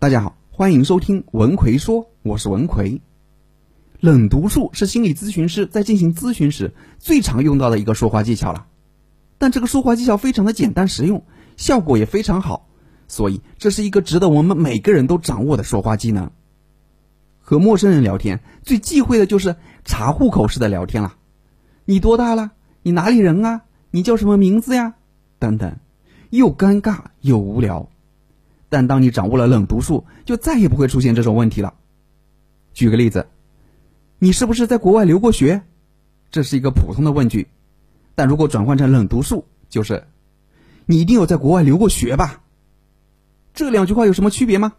大家好，欢迎收听文奎说，我是文奎。冷读术是心理咨询师在进行咨询时最常用到的一个说话技巧了，但这个说话技巧非常的简单实用，效果也非常好，所以这是一个值得我们每个人都掌握的说话技能。和陌生人聊天最忌讳的就是查户口式的聊天了，你多大了？你哪里人啊？你叫什么名字呀？等等，又尴尬又无聊。但当你掌握了冷读术，就再也不会出现这种问题了。举个例子，你是不是在国外留过学？这是一个普通的问句，但如果转换成冷读术，就是你一定有在国外留过学吧？这两句话有什么区别吗？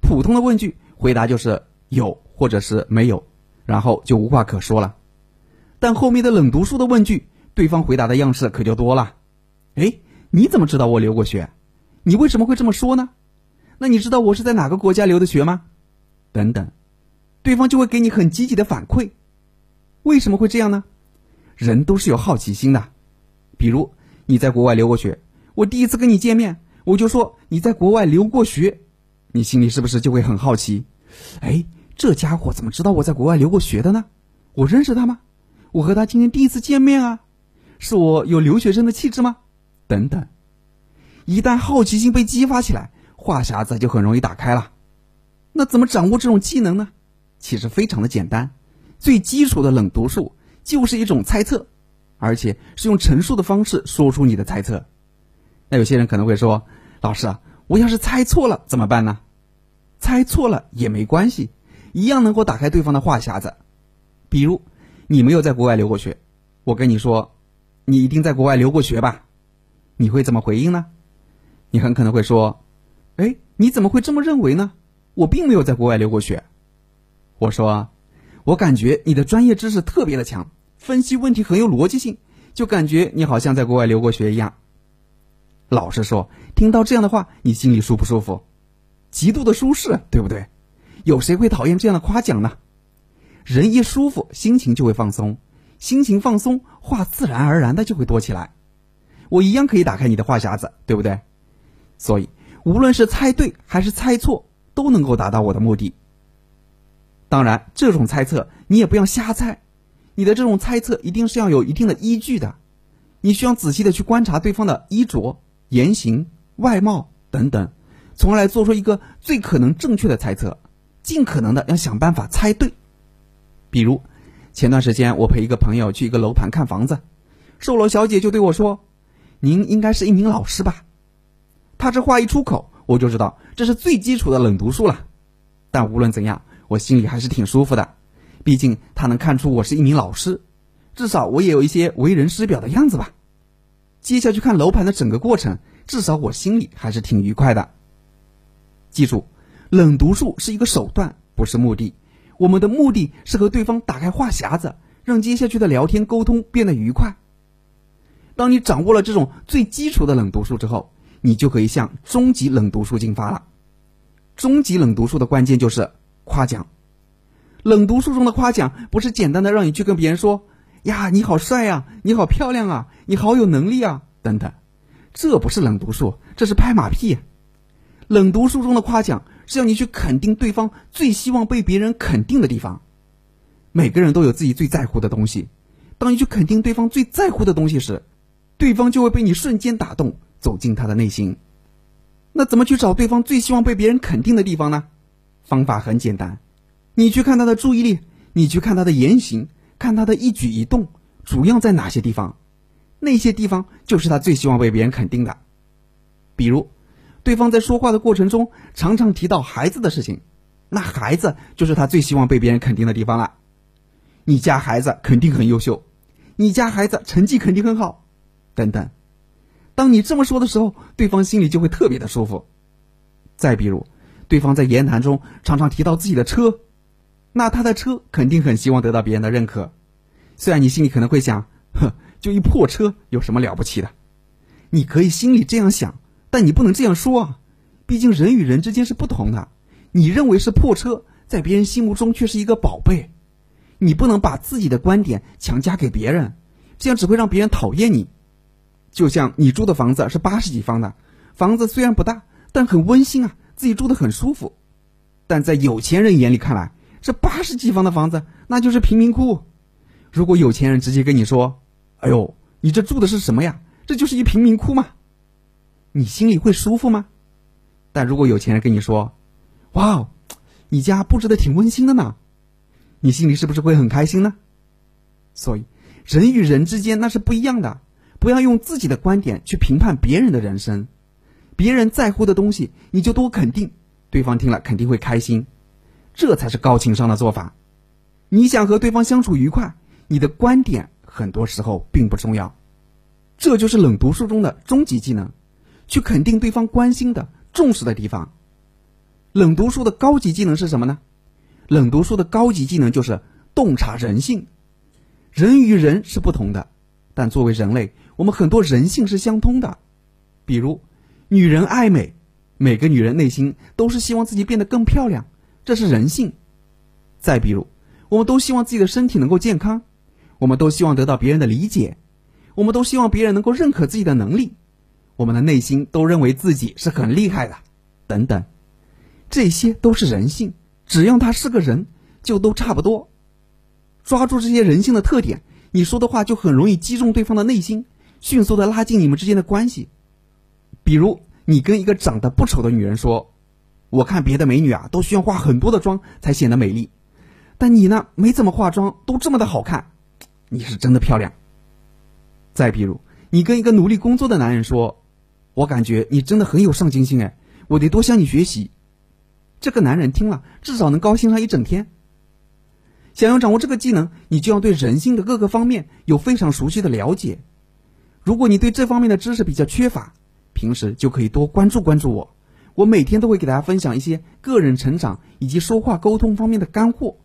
普通的问句回答就是有或者是没有，然后就无话可说了。但后面的冷读术的问句，对方回答的样式可就多了。哎，你怎么知道我留过学？你为什么会这么说呢？那你知道我是在哪个国家留的学吗？等等，对方就会给你很积极的反馈。为什么会这样呢？人都是有好奇心的。比如你在国外留过学，我第一次跟你见面，我就说你在国外留过学，你心里是不是就会很好奇？哎，这家伙怎么知道我在国外留过学的呢？我认识他吗？我和他今天第一次见面啊，是我有留学生的气质吗？等等。一旦好奇心被激发起来，话匣子就很容易打开了。那怎么掌握这种技能呢？其实非常的简单，最基础的冷读术就是一种猜测，而且是用陈述的方式说出你的猜测。那有些人可能会说：“老师啊，我要是猜错了怎么办呢？”猜错了也没关系，一样能够打开对方的话匣子。比如你没有在国外留过学，我跟你说：“你一定在国外留过学吧？”你会怎么回应呢？你很可能会说：“哎，你怎么会这么认为呢？我并没有在国外留过学。”我说：“我感觉你的专业知识特别的强，分析问题很有逻辑性，就感觉你好像在国外留过学一样。”老实说，听到这样的话，你心里舒不舒服？极度的舒适，对不对？有谁会讨厌这样的夸奖呢？人一舒服，心情就会放松，心情放松，话自然而然的就会多起来。我一样可以打开你的话匣子，对不对？所以，无论是猜对还是猜错，都能够达到我的目的。当然，这种猜测你也不要瞎猜，你的这种猜测一定是要有一定的依据的。你需要仔细的去观察对方的衣着、言行、外貌等等，从而来做出一个最可能正确的猜测，尽可能的要想办法猜对。比如，前段时间我陪一个朋友去一个楼盘看房子，售楼小姐就对我说：“您应该是一名老师吧？”他这话一出口，我就知道这是最基础的冷读术了。但无论怎样，我心里还是挺舒服的，毕竟他能看出我是一名老师，至少我也有一些为人师表的样子吧。接下去看楼盘的整个过程，至少我心里还是挺愉快的。记住，冷读术是一个手段，不是目的。我们的目的是和对方打开话匣子，让接下去的聊天沟通变得愉快。当你掌握了这种最基础的冷读术之后，你就可以向终极冷读术进发了。终极冷读术的关键就是夸奖。冷读术中的夸奖不是简单的让你去跟别人说“呀，你好帅呀，你好漂亮啊，你好有能力啊”等等，这不是冷读术，这是拍马屁。冷读术中的夸奖是要你去肯定对方最希望被别人肯定的地方。每个人都有自己最在乎的东西，当你去肯定对方最在乎的东西时，对方就会被你瞬间打动。走进他的内心，那怎么去找对方最希望被别人肯定的地方呢？方法很简单，你去看他的注意力，你去看他的言行，看他的一举一动，主要在哪些地方？那些地方就是他最希望被别人肯定的。比如，对方在说话的过程中常常提到孩子的事情，那孩子就是他最希望被别人肯定的地方了。你家孩子肯定很优秀，你家孩子成绩肯定很好，等等。当你这么说的时候，对方心里就会特别的舒服。再比如，对方在言谈中常常提到自己的车，那他的车肯定很希望得到别人的认可。虽然你心里可能会想，哼，就一破车有什么了不起的？你可以心里这样想，但你不能这样说啊！毕竟人与人之间是不同的。你认为是破车，在别人心目中却是一个宝贝。你不能把自己的观点强加给别人，这样只会让别人讨厌你。就像你住的房子是八十几方的，房子虽然不大，但很温馨啊，自己住的很舒服，但在有钱人眼里看来，这八十几方的房子那就是贫民窟。如果有钱人直接跟你说：“哎呦，你这住的是什么呀？这就是一贫民窟吗？”你心里会舒服吗？但如果有钱人跟你说：“哇哦，你家布置的挺温馨的呢。”你心里是不是会很开心呢？所以，人与人之间那是不一样的。不要用自己的观点去评判别人的人生，别人在乎的东西，你就多肯定，对方听了肯定会开心，这才是高情商的做法。你想和对方相处愉快，你的观点很多时候并不重要。这就是冷读书中的终极技能，去肯定对方关心的、重视的地方。冷读书的高级技能是什么呢？冷读书的高级技能就是洞察人性。人与人是不同的，但作为人类。我们很多人性是相通的，比如女人爱美，每个女人内心都是希望自己变得更漂亮，这是人性。再比如，我们都希望自己的身体能够健康，我们都希望得到别人的理解，我们都希望别人能够认可自己的能力，我们的内心都认为自己是很厉害的，等等，这些都是人性，只要他是个人，就都差不多。抓住这些人性的特点，你说的话就很容易击中对方的内心。迅速的拉近你们之间的关系，比如你跟一个长得不丑的女人说：“我看别的美女啊都需要化很多的妆才显得美丽，但你呢没怎么化妆都这么的好看，你是真的漂亮。”再比如你跟一个努力工作的男人说：“我感觉你真的很有上进心哎，我得多向你学习。”这个男人听了至少能高兴上一整天。想要掌握这个技能，你就要对人性的各个方面有非常熟悉的了解。如果你对这方面的知识比较缺乏，平时就可以多关注关注我。我每天都会给大家分享一些个人成长以及说话沟通方面的干货，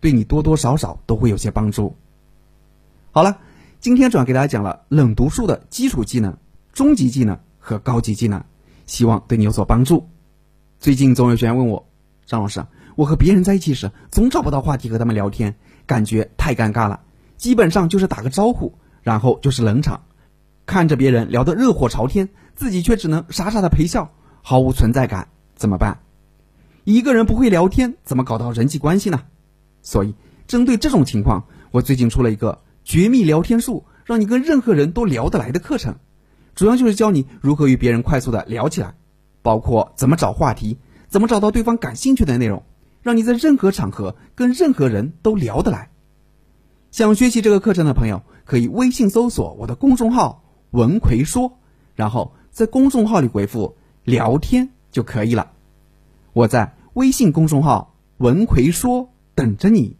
对你多多少少都会有些帮助。好了，今天主要给大家讲了冷读术的基础技能、中级技能和高级技能，希望对你有所帮助。最近总有学员问我，张老师，我和别人在一起时总找不到话题和他们聊天，感觉太尴尬了，基本上就是打个招呼，然后就是冷场。看着别人聊得热火朝天，自己却只能傻傻的陪笑，毫无存在感，怎么办？一个人不会聊天，怎么搞到人际关系呢？所以，针对这种情况，我最近出了一个绝密聊天术，让你跟任何人都聊得来的课程，主要就是教你如何与别人快速的聊起来，包括怎么找话题，怎么找到对方感兴趣的内容，让你在任何场合跟任何人都聊得来。想学习这个课程的朋友，可以微信搜索我的公众号。文奎说，然后在公众号里回复“聊天”就可以了。我在微信公众号“文奎说”等着你。